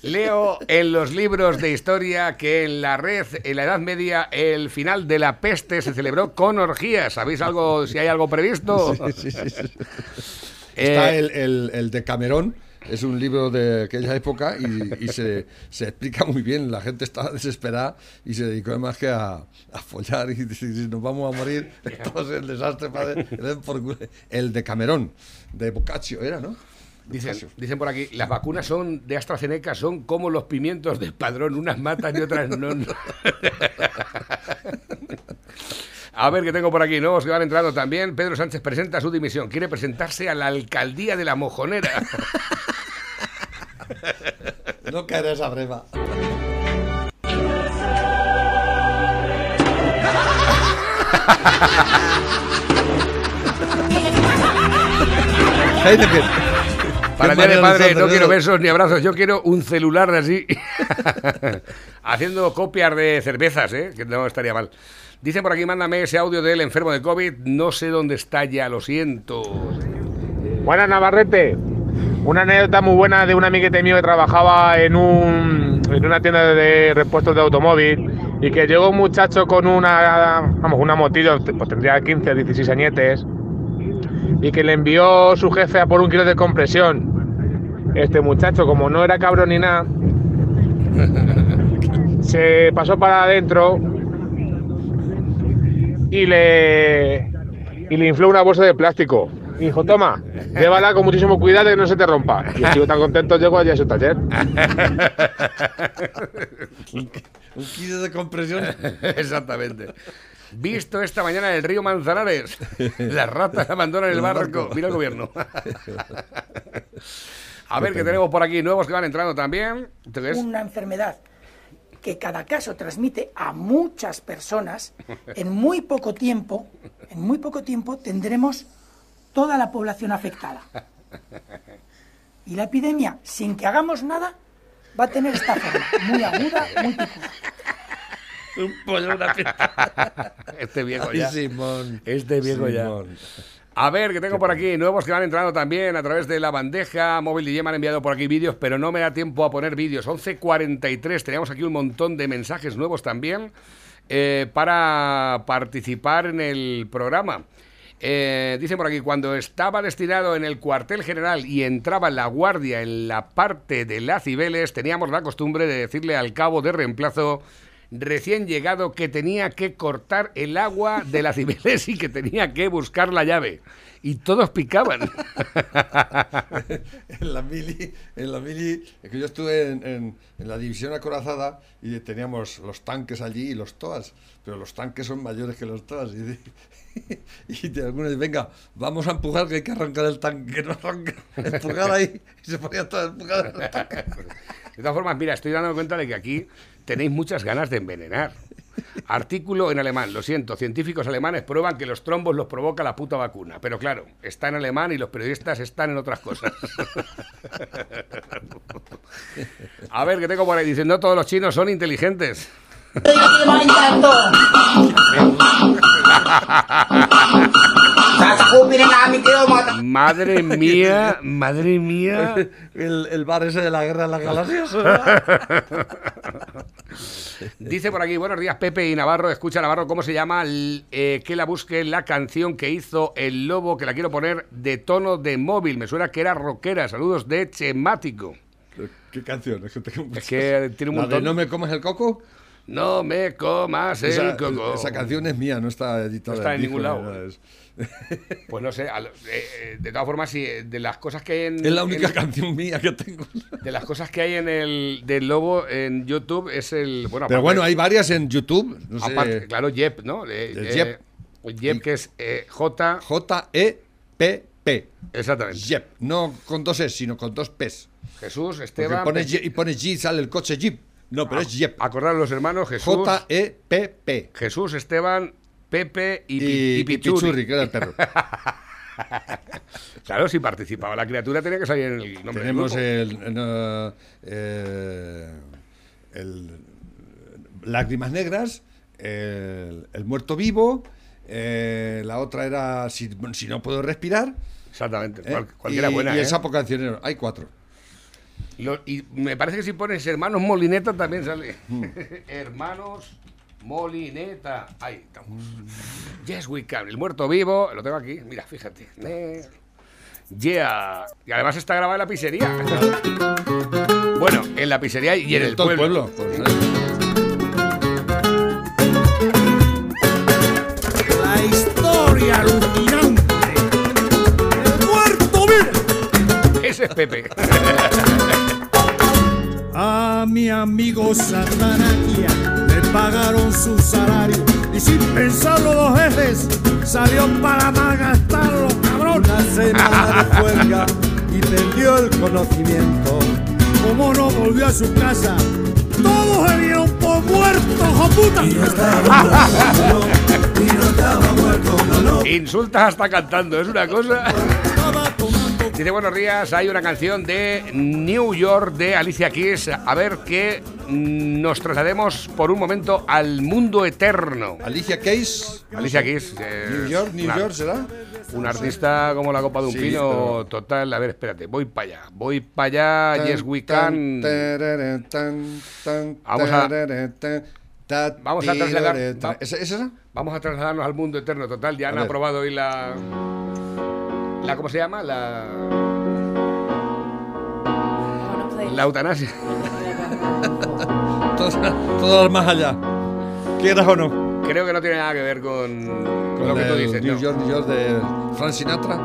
Leo en los libros de historia que en la red, en la Edad Media, el final de la peste se celebró con orgías. ¿Sabéis algo, si hay algo previsto? Sí, sí, sí, sí. Eh, Está el, el, el de Camerón, es un libro de aquella época y, y se, se explica muy bien. La gente estaba desesperada y se dedicó además que a, a follar y si nos vamos a morir, (laughs) esto es el desastre. Padre. El de Camerón, de Boccaccio era, ¿no? Dicen, dicen por aquí, las vacunas son de AstraZeneca son como los pimientos del padrón, unas matan y otras no. (laughs) A ver qué tengo por aquí, nuevos que van entrando también. Pedro Sánchez presenta su dimisión. Quiere presentarse a la alcaldía de la Mojonera. (laughs) No caerá esa breva. Para el día de padre no quiero besos ni abrazos, yo quiero un celular así. (laughs) Haciendo copias de cervezas, ¿eh? que no estaría mal. Dice por aquí, mándame ese audio del enfermo de COVID. No sé dónde está ya, lo siento. Buenas Navarrete. Una anécdota muy buena de un amiguete mío que trabajaba en, un, en una tienda de repuestos de automóvil y que llegó un muchacho con una, vamos, una motillo, pues tendría 15 o 16 añetes, y que le envió su jefe a por un kilo de compresión. Este muchacho, como no era cabrón ni nada, (laughs) se pasó para adentro y le, y le infló una bolsa de plástico. Y dijo, toma, llévala con muchísimo cuidado que no se te rompa. Y el chico tan contento llegó allí a su taller. (laughs) Un kilo de compresión. Exactamente. Visto esta mañana en el río Manzanares. Las ratas abandonan el El barco. Mira el gobierno. (laughs) A ver, que tenemos por aquí nuevos que van entrando también. ¿Esto qué una enfermedad que cada caso transmite a muchas personas, en muy poco tiempo, en muy poco tiempo tendremos toda la población afectada. Y la epidemia, sin que hagamos nada, va a tener esta forma, muy aguda, muy picuda. Un pollo, una. Este viejo ya. Simón. Este viejo ya. A ver, que tengo por aquí nuevos que van entrando también a través de la bandeja móvil y me han enviado por aquí vídeos, pero no me da tiempo a poner vídeos. 11.43, teníamos aquí un montón de mensajes nuevos también eh, para participar en el programa. Eh, dicen por aquí, cuando estaba destinado en el cuartel general y entraba la guardia en la parte de las Cibeles, teníamos la costumbre de decirle al cabo de reemplazo recién llegado que tenía que cortar el agua de la Cibeles y que tenía que buscar la llave. Y todos picaban. (laughs) en la mili, en la mili, que yo estuve en, en- en la división acorazada y teníamos los tanques allí y los toas, pero los tanques son mayores que los toas. Y, de- (laughs) y de algunos venga, vamos a empujar que hay que arrancar el tanque, que no arranca, (laughs) empujar ahí, y se ponía todo tanque. De todas formas, mira, estoy dándome cuenta de que aquí tenéis muchas ganas de envenenar. Artículo en alemán, lo siento, científicos alemanes prueban que los trombos los provoca la puta vacuna. Pero claro, está en alemán y los periodistas están en otras cosas. A ver, que tengo por ahí. Dicen, no todos los chinos son inteligentes. (laughs) Madre mía, madre mía. El, el bar ese de la guerra de las galaxias. Dice por aquí, buenos días Pepe y Navarro, escucha Navarro, ¿cómo se llama? L- eh, que la busque la canción que hizo El Lobo, que la quiero poner de tono de móvil, me suena que era rockera, saludos de Chemático. ¿Qué canción? Es que, tengo Es que tiene un ¿La de montón. ¿No me comas el coco? No me comas el Esa, coco. esa canción es mía, no está editada. No está en disco ningún ni lado. nada, es- Pues no sé, al- eh, eh, de todas formas, sí, eh, de las cosas que hay en... Es la única en- canción mía que tengo. De las cosas que hay en el del Lobo en YouTube es el... Bueno, Pero aparte- bueno, hay varias en YouTube. No sé. aparte, claro, Jep, ¿no? Eh, Jep. Jep, que es J... J-E-P-P. Exactamente. Jep. No con dos S, sino con dos P's. Jesús, Esteban... y pones G, sale el coche Jeep. No, pero es Jep. Acordar los hermanos Jesús... J-E-P-P. Jesús, Esteban, Pepe y, Y, y Pichurri. Pichurri, que era el perro. (laughs) Claro, si participaba la criatura tenía que salir en el nombre del Tenemos grupo. el, en, uh, eh, el Lágrimas Negras, el, el Muerto Vivo, eh, la otra era si, si no puedo respirar. Exactamente, ¿eh? cual- cualquiera y, buena, Y el ¿eh? Sapo Cancionero, hay cuatro. Lo- y me parece que si pones hermanos Molineta también sale. Hmm. (laughs) hermanos Molineta. Ahí estamos. Yes, we can. El muerto vivo, lo tengo aquí. Mira, fíjate. Yeah. Y además está grabado en la pizzería. bueno, en la pizzería y en el todo el pueblo. pueblo, pues, La historia alucinante. El muerto vivo. Ese es Pepe. A mi amigo Satanaquia le pagaron su salario y sin pensarlo dos veces salió para más gastarlo, cabrón. Una semana de huelga (laughs) y perdió el conocimiento. Como no volvió a su casa, todos se dieron por muertos, joputa. Y no estaba muerto, y no estaba muerto, no, no. Insultas hasta cantando, es una cosa. Dice buenos días, hay una canción de New York de Alicia Keys. A ver que nos traslademos por un momento al mundo eterno. Alicia Keys. Alicia Keys. eh, New York, New una- York, ¿será? Un artista como la copa de un Sí, pino pero- total. A ver, espérate, voy para allá. Voy para allá, yes we can. Tan, tan, Vamos a-. Vamos a trasladar. Tira- va- ¿Es, es esa? Vamos a trasladarnos al mundo eterno total. Ya han aprobado hoy la. La ¿Cómo se llama? La. La eutanasia. (laughs) Todo, todo al más allá. ¿Quieras o no? Creo que no tiene nada que ver con, con Con lo que tú dices. New ¿no? York, New York de Frank Sinatra.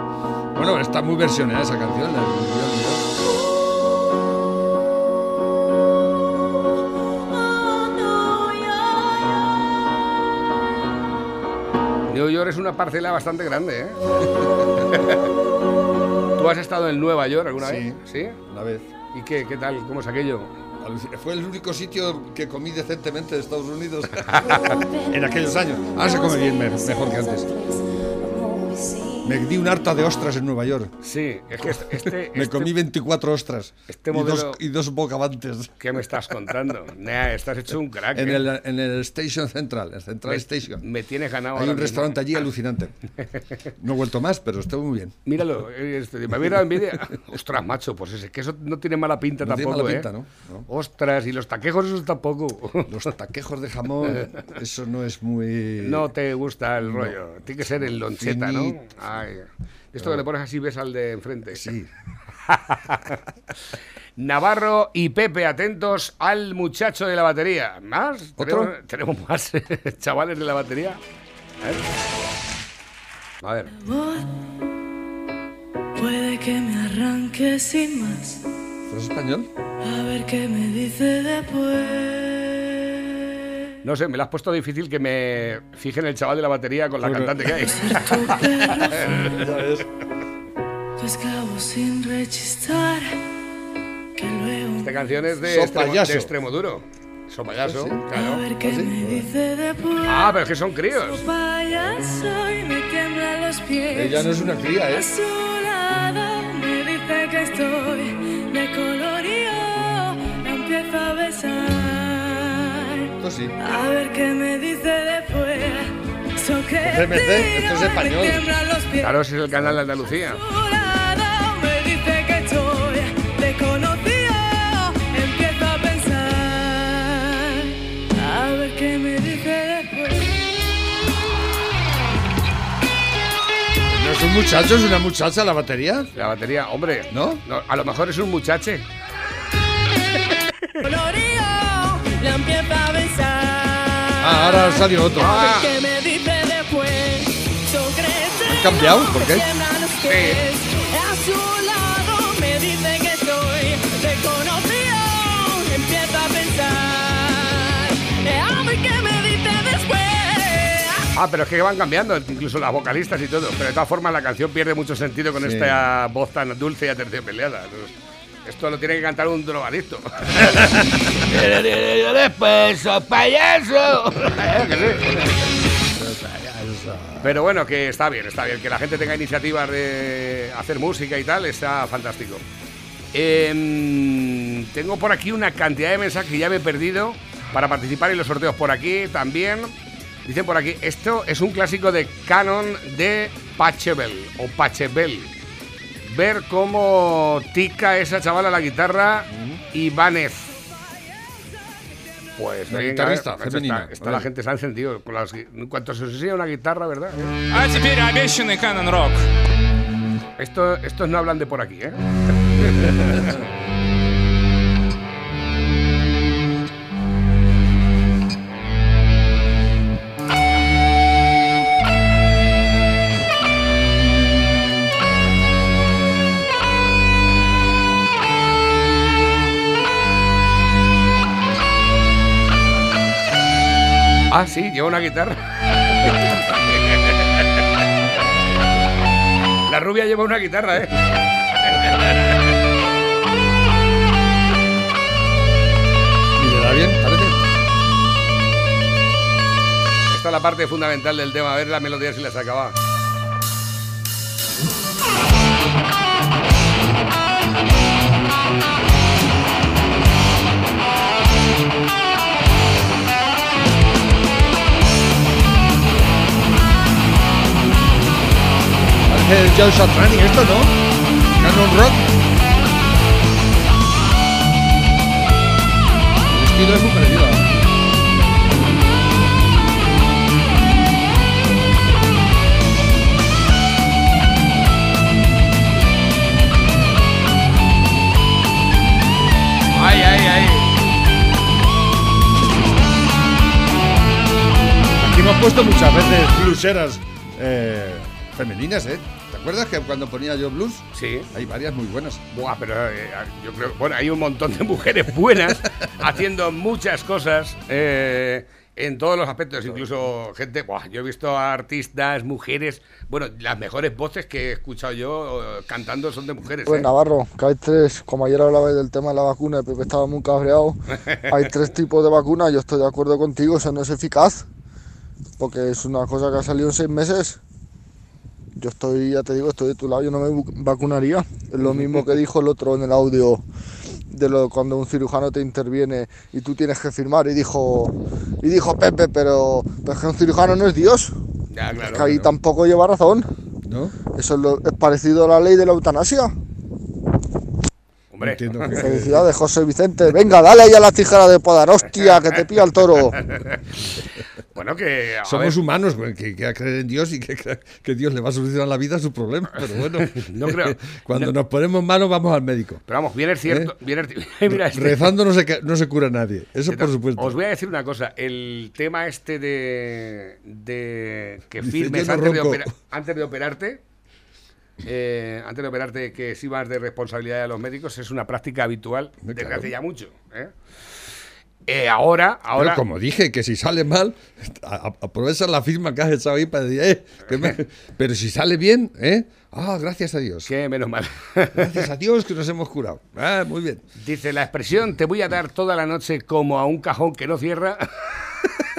Bueno, está muy versionada esa canción, la de New York, New York. New York es una parcela bastante grande, ¿eh? (laughs) ¿Tú has estado en Nueva York alguna Sí. vez? Sí. Una vez. ¿Y qué, qué tal? ¿Cómo es aquello? Fue el único sitio que comí decentemente de Estados Unidos (laughs) en aquellos años. Ahora se come bien me- mejor que antes. Me di un harta de ostras en Nueva York. Sí, es que este. este- (laughs) Me este- comí 24 ostras este y, modelo- dos, y dos bocavantes. ¿Qué me estás contando? Nah, estás hecho un crack. En ¿eh? el, en el Station Central, el Central me, Station. me tienes ganado. Hay un mismo. restaurante allí alucinante. No he vuelto más, pero estuvo muy bien. Míralo, eh, este, me había dado envidia. Ostras, macho, pues ese, que eso no tiene mala pinta No tiene tampoco, mala ¿eh? pinta, ¿no? No. Ostras, y los taquejos esos tampoco. Los taquejos de jamón, (laughs) eso no es muy... No te gusta el No. rollo. Tiene que ser en loncheta, ¿no? Finito. Ay, esto que le pones así ves al de enfrente. Sí. (laughs) (laughs) Navarro y Pepe, atentos al muchacho de la batería. ¿Más? ¿Otro? ¿Tenemos, tenemos más (laughs) chavales de la batería? A ver. A ver. Puede que me arranque sin más. ¿Es español? A ver qué me dice después. No sé, me lo has puesto difícil que me fije en el chaval de la batería con la Porque- cantante que hay. Ya ves. Tu esclavo sin rechistar. Que luego. Esta canción es de, So extremo, payaso. de extremo duro. So payaso, Sí, sí. A claro. ver qué me dice después. Ah, pero es que son críos. Payaso y me tiemblan los pies. Ella no es una cría, ¿eh? Esto sí. A ver qué me dice después. Que CMC, esto es español. Claro, ese es el canal de Andalucía. A su lado me dice que estoy desconocido. Empiezo a pensar. A ver qué me dice después. ¿No es un muchacho, es una muchacha la batería? La batería, hombre. ¿No? a lo mejor es un muchache. (laughs) ahora salió otro. Ah. ¿Han cambiado? ¿Por qué? después. Ah, pero es que van cambiando, incluso las vocalistas y todo. Pero de todas formas la canción pierde mucho sentido con Sí. esta voz tan dulce y aterciopelada. Esto lo tiene que cantar un drogadicto. Payaso. (laughs) Pero bueno, que está bien, está bien. Que la gente tenga iniciativas de hacer música y tal, está fantástico. Em, tengo por aquí una cantidad de mensajes que ya me he perdido para participar en los sorteos por aquí también. Dicen por aquí, esto es un clásico de Canon de Pachebel o Pachebel ver cómo tica esa chavala la guitarra Ibanez. Pues la guitarrista femenina. Está, está la gente se ha encendido. Con las, en cuanto se enseña una guitarra, ¿verdad? Estos, estos no hablan de por aquí, ¿eh? (laughs) Ah, sí, lleva una guitarra. (laughs) La rubia lleva una guitarra, ¿eh? ¿Y le da bien? Parece. Esta es la parte fundamental del tema, a ver la melodía si las acaba. parece Joe Satriani esto, ¿no? Canon Rock. El estilo es muy parecido. Ay, ay, ay. Aquí hemos puesto muchas veces bluseras. Eh, femeninas, ¿eh? ¿Te acuerdas que cuando ponía yo blues? Sí. Hay varias muy buenas. Buah, pero eh, yo creo bueno, hay un montón de mujeres buenas (laughs) haciendo muchas cosas eh, en todos los aspectos, incluso gente, buah, yo he visto a artistas, mujeres, bueno, las mejores voces que he escuchado yo eh, cantando son de mujeres. Pues ¿eh? Navarro, que hay tres, como ayer hablabais del tema de la vacuna, Pepe estaba muy cabreado, (laughs) hay tres tipos de vacunas, yo estoy de acuerdo contigo, eso no es eficaz, porque es una cosa que ha salido en seis meses. Yo estoy, ya te digo, estoy de tu lado, yo no me vacunaría. Es lo mismo que dijo el otro en el audio de lo cuando un cirujano te interviene y tú tienes que firmar y dijo y dijo Pepe, pero, pero es que un cirujano no es Dios. Ya, Es claro, que ahí claro. tampoco lleva razón. ¿No? Eso es, lo- es parecido a la ley de la eutanasia. Hombre. (laughs) Felicidades, José Vicente. Venga, dale ahí a la tijera de podar. Hostia, que te pilla el toro. (laughs) bueno, que. Somos ver, humanos, pues, que, que creer en Dios y (laughs) que, Dios le va a solucionar la vida a su problema. Pero bueno, No creo- cuando no- nos ponemos malos vamos al médico. Pero vamos, bien es cierto. ¿Eh? bien es- mira, este- Rezando no se, no se cura nadie. Eso por supuesto. Os voy a decir una cosa. El tema este de, de que firmes antes, de, opera- antes de operarte, eh, antes de operarte que exhimas de responsabilidad a los médicos es una práctica habitual desde claro. hace ya mucho. ¿eh? Eh, ahora, ahora. Pero como dije, que si sale mal, aprovecha la firma que has echado ahí para decir, eh, que me- (laughs) pero si sale bien, ¿eh? Ah, gracias a Dios. Que menos mal. Gracias a Dios que nos hemos curado. Ah, muy bien. Dice la expresión te voy a dar toda la noche como a un cajón que no cierra.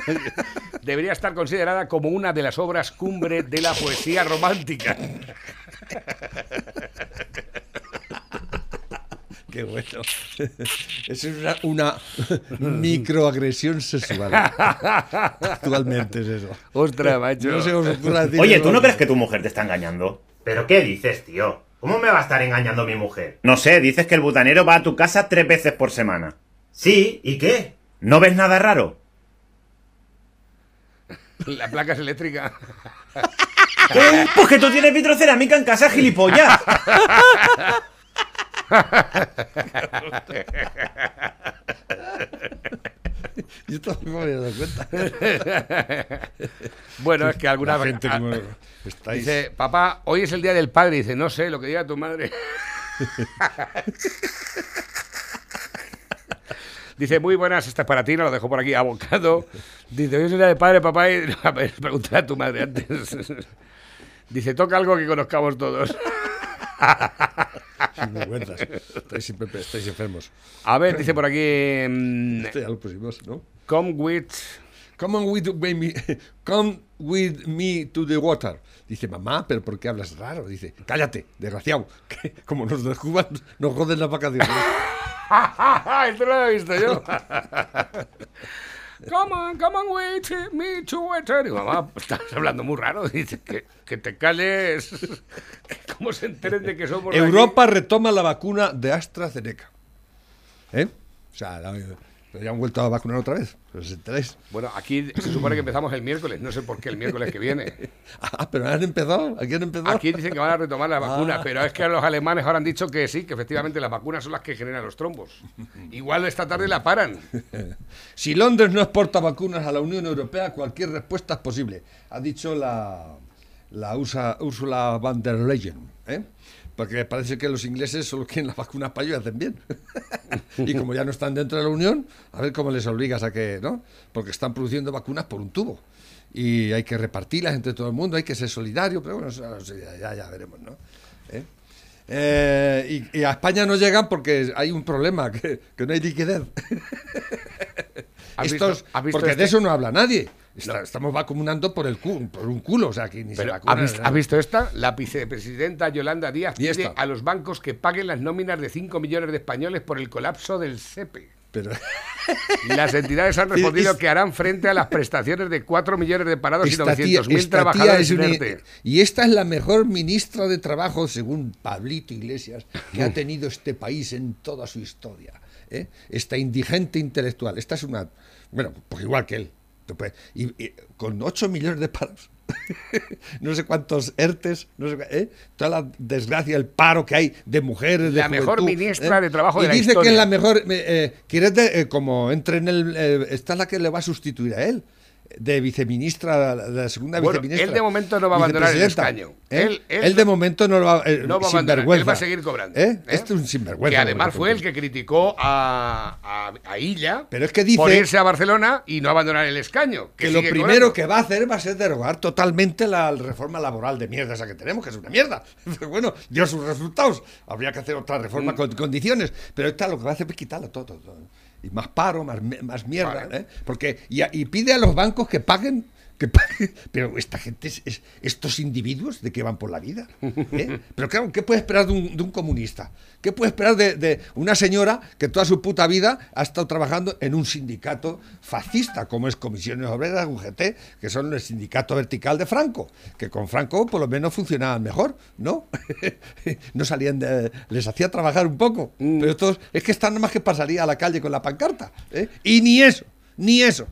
(laughs) Debería estar considerada como una de las obras cumbre de la poesía romántica. (laughs) Qué bueno. Eso es una, una microagresión sexual. Actualmente es eso. Ostras, macho. No decir Oye. ¿tú no crees que tu mujer te está engañando? ¿Pero qué dices, tío? ¿Cómo me va a estar engañando mi mujer? No sé, dices que el butanero va a tu casa tres veces por semana. Sí, ¿y qué? ¿No ves nada raro? La placa es eléctrica. (laughs) Pues que tú tienes vitrocerámica en casa, gilipollas. (laughs) Yo también me había dado cuenta. bueno, es que alguna La gente como estáis- Dice, papá, hoy es el día del padre. Dice, no sé, lo que diga tu madre. (laughs) Dice, muy buenas, esta es para ti, no lo dejo por aquí abocado. Dice, hoy es el día del padre, papá, y (laughs) pregúntale a tu madre antes. Dice, toca algo que conozcamos todos. (laughs) Sinvergüenzas. Estáis, siempre- estáis enfermos. A ver, dice por aquí. mm, Este ya lo pusimos, ¿no? Come with. Come on with me, come with me to the water. Dice, mamá, ¿pero por qué hablas raro? Dice, cállate, desgraciado. que como nos descubran, nos joden las vacaciones. (laughs) Esto no lo he visto yo. (laughs) Come on, come on, wait me to water. Digo, mamá, estás hablando muy raro. (laughs) Dice que, que te calles. (laughs) ¿Cómo se enteren de que somos de? Europa retoma la vacuna de AstraZeneca. ¿Eh? O sea, la, ya han vuelto a vacunar otra vez. ¿Os enteráis? Bueno, aquí se supone que empezamos el miércoles. No sé por qué el miércoles que viene. (laughs) Ah, pero han empezado. Aquí han empezado. Aquí dicen que van a retomar la vacuna, Ah. pero es que los alemanes ahora han dicho que sí, que efectivamente las vacunas son las que generan los trombos. Igual esta tarde la paran. (laughs) Si Londres no exporta vacunas a la Unión Europea, cualquier respuesta es posible, ha dicho la, la USA Ursula von der Leyen. ¿eh? Porque parece que los ingleses solo (laughs) quieren las vacunas para ellos y hacen bien. (laughs) y como ya no están dentro de la Unión, a ver cómo les obligas a que, ¿no? Porque están produciendo vacunas por un tubo. Y hay que repartirlas entre todo el mundo, hay que ser solidario, pero bueno, ya, ya, veremos, ¿no? ¿Eh? Eh, y, y a España no llegan porque hay un problema, (laughs) que, que no hay liquidez. ¿Has Estos- visto- has visto porque este? de eso no habla nadie. Está- Estamos vacunando por el cu- por un culo, o sea, que ni se vacuna. ¿has, visto, esta? La vicepresidenta Yolanda Díaz ¿Y pide esta? a los bancos que paguen las nóminas de 5 millones de españoles por el colapso del SEPE. Pero Las entidades han (laughs) respondido Es- que harán frente a las prestaciones de 4 millones de parados y esta tía- 900.000 esta tía trabajadores una- y esta es la mejor ministra de Trabajo, según Pablito Iglesias, que ha tenido este país en toda su historia. ¿Eh? Esta indigente intelectual. Esta es una. Bueno, pues igual que él. Y, y con 8 millones de paros. (laughs) no sé cuántos ERTES, no sé, ¿eh? toda la desgracia, el paro que hay de mujeres, de La mejor ministra ¿eh? de Trabajo y de la dice que es la mejor, eh, eh, eh, como entre en el, esta es la que le va a sustituir a él. De viceministra, de la segunda Bueno, viceministra. él de momento no va a abandonar el escaño. ¿eh? Él- Él, él de momento no lo va, eh, No va a abandonar, él va a seguir cobrando. Este es un sinvergüenza. Que además fue el que criticó a, a, a Illa Pero es que dice- por irse a Barcelona y no abandonar el escaño. que lo primero cobrando. que va a hacer va a ser derogar totalmente la reforma laboral de mierda esa que tenemos, que es una mierda. (laughs) Pero bueno, dio sus resultados. Habría que hacer otra reforma Mm. con condiciones. Pero esta lo que va a hacer es quitarlo todo. todo. Y más paro, más, más mierda. ¿eh? Porque, y pide a los bancos que paguen. Que. (laughs) Pero esta gente, es, es- estos individuos, ¿de qué van por la vida? ¿Eh? Pero claro, ¿qué puede esperar de un, de un comunista? ¿Qué puede esperar de, de una señora que toda su puta vida ha estado trabajando en un sindicato fascista, como es Comisiones Obreras, UGT, que son el sindicato vertical de Franco? Que con Franco por lo menos funcionaban mejor, ¿no? (laughs) no salían de, les hacía trabajar un poco. Mm. Pero estos es que están más que pasaría a la calle con la pancarta. ¿eh? Y ni eso, ni eso.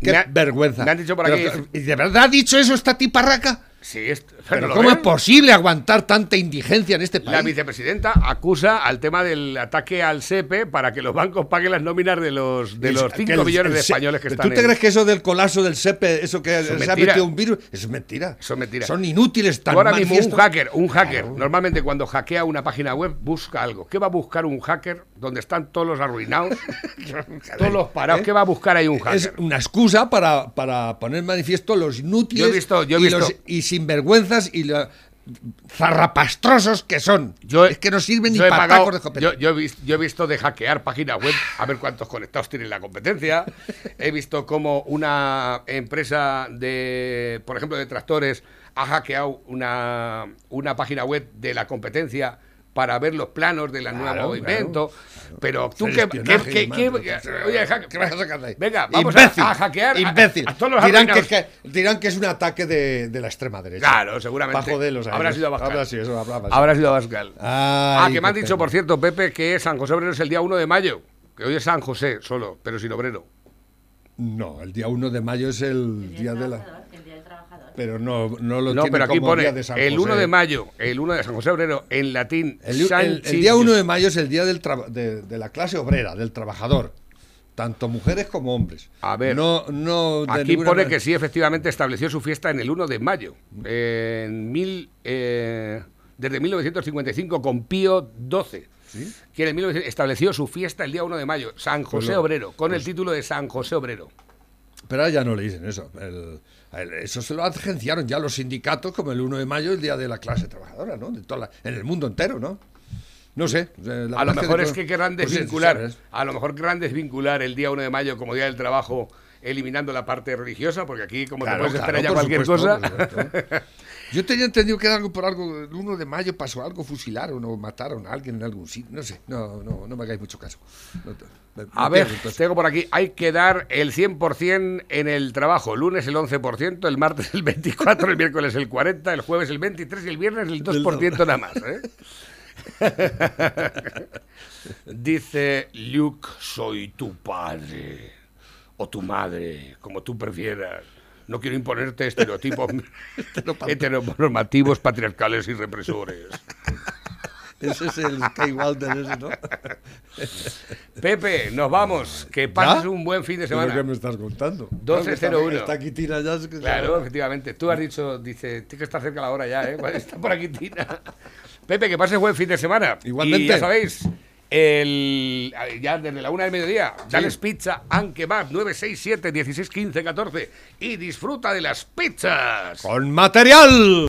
Qué Me ha- vergüenza. me han dicho por aquí- ¿y ¿De verdad ha dicho eso esta tiparraca? Sí, es- Pero ¿lo ¿cómo es posible aguantar tanta indigencia en este país? La vicepresidenta acusa al tema del ataque al SEPE para que los bancos paguen las nóminas de los de los que 5 el- millones de españoles que ¿Pero están ¿Tú te en- crees que eso del colapso del SEPE, eso que Eso se ha metido un virus, eso es mentira? Eso es mentira. Son inútiles tan ahora mismo un hacker, un hacker, normalmente cuando hackea una página web busca algo. ¿Qué va a buscar un hacker donde están todos los arruinados, (laughs) todos los parados? ¿Eh? ¿Qué va a buscar ahí un hacker? Es una excusa para, para poner manifiesto los inútiles Yo he visto- yo he y, visto- los- y sinvergüenzas y los zarrapastrosos que son. es que no sirven ni Yo para pagado- de yo, yo he visto, yo he visto de hackear páginas web a ver cuántos conectados tiene la competencia. He visto cómo una empresa de, por ejemplo, de tractores ha hackeado una, una página web de la competencia para ver los planos del nuevo Claro, movimiento. Pero tú El qué, espionaje qué- y qué- demás, qué- pero- oye, hack- ¿Qué vas a sacar de ahí? Venga, vamos Imbécil, a, a hackear Imbécil. A, todos los dirán, que, que- dirán que es un ataque de, de la extrema derecha. Claro, seguramente. Para a Habrá sido Abascal. Habrá sido eso, habrá- Habrá sido Abascal. Ay, ah, que me han dicho, pena. por cierto, Pepe, que San José Obrero es el día 1 de mayo. Que hoy es San José solo, pero sin obrero. No, el día 1 de mayo es el, día de la... Pero no, no lo No, tiene pero aquí como pone día de San el 1 José. de mayo, el 1 de San José Obrero, en latín, El, día 1 de mayo es el día del de, de la clase obrera, del trabajador. Tanto mujeres como hombres. A ver, no, no Aquí pone manera- que sí, efectivamente, estableció su fiesta en el 1 de mayo. En mil, eh, desde 1955 con Pío XII. Que en el 1900 estableció su fiesta el día 1 de mayo, San Pues José lo- Obrero, con el pues- título de San José Obrero. Pero ahora ya no le dicen eso. El- eso se lo agenciaron ya los sindicatos como el 1 de mayo, el día de la clase trabajadora, ¿no? De toda la- en el mundo entero, ¿no? No sé. A lo mejor es que querrán pues desvincular, a lo mejor querrán desvincular el día 1 de mayo como día del trabajo, eliminando la parte religiosa, porque aquí, como Claro, te puedes claro, esperar ya cualquier supuesto, cosa. Yo tenía entendido que era algo por algo, el 1 de mayo pasó algo, fusilaron o mataron a alguien en algún sitio, no sé, no, no, no me hagáis mucho caso. No A ver, tengo por aquí, hay que dar el 100% en el trabajo. Lunes el 11%, el martes el 24%, el miércoles el 40%, el jueves el 23% y el viernes el 2% nada más. ¿eh? (laughs) Dice Luke, soy tu padre o tu madre, como tú prefieras. No quiero imponerte (laughs) estereotipos heteronormativos, patriarcales y represores. Ese es el Kay Walter ese, ¿no? Pepe, nos vamos. Que pases ¿Ya? un buen fin de ¿Pero semana. qué me estás contando? 12.01. Está aquí Tina ya. es que- Claro, efectivamente. Tú has dicho, dice, tiene que estar cerca la hora ya, ¿eh? (laughs) Está por aquí Tina. Pepe, que pases buen fin de semana. Igualmente. Y ya sabéis, el, ya desde la una del mediodía, dales pizza, aunque más, 967 16 15 14 y disfruta de las pizzas. ¡Con material!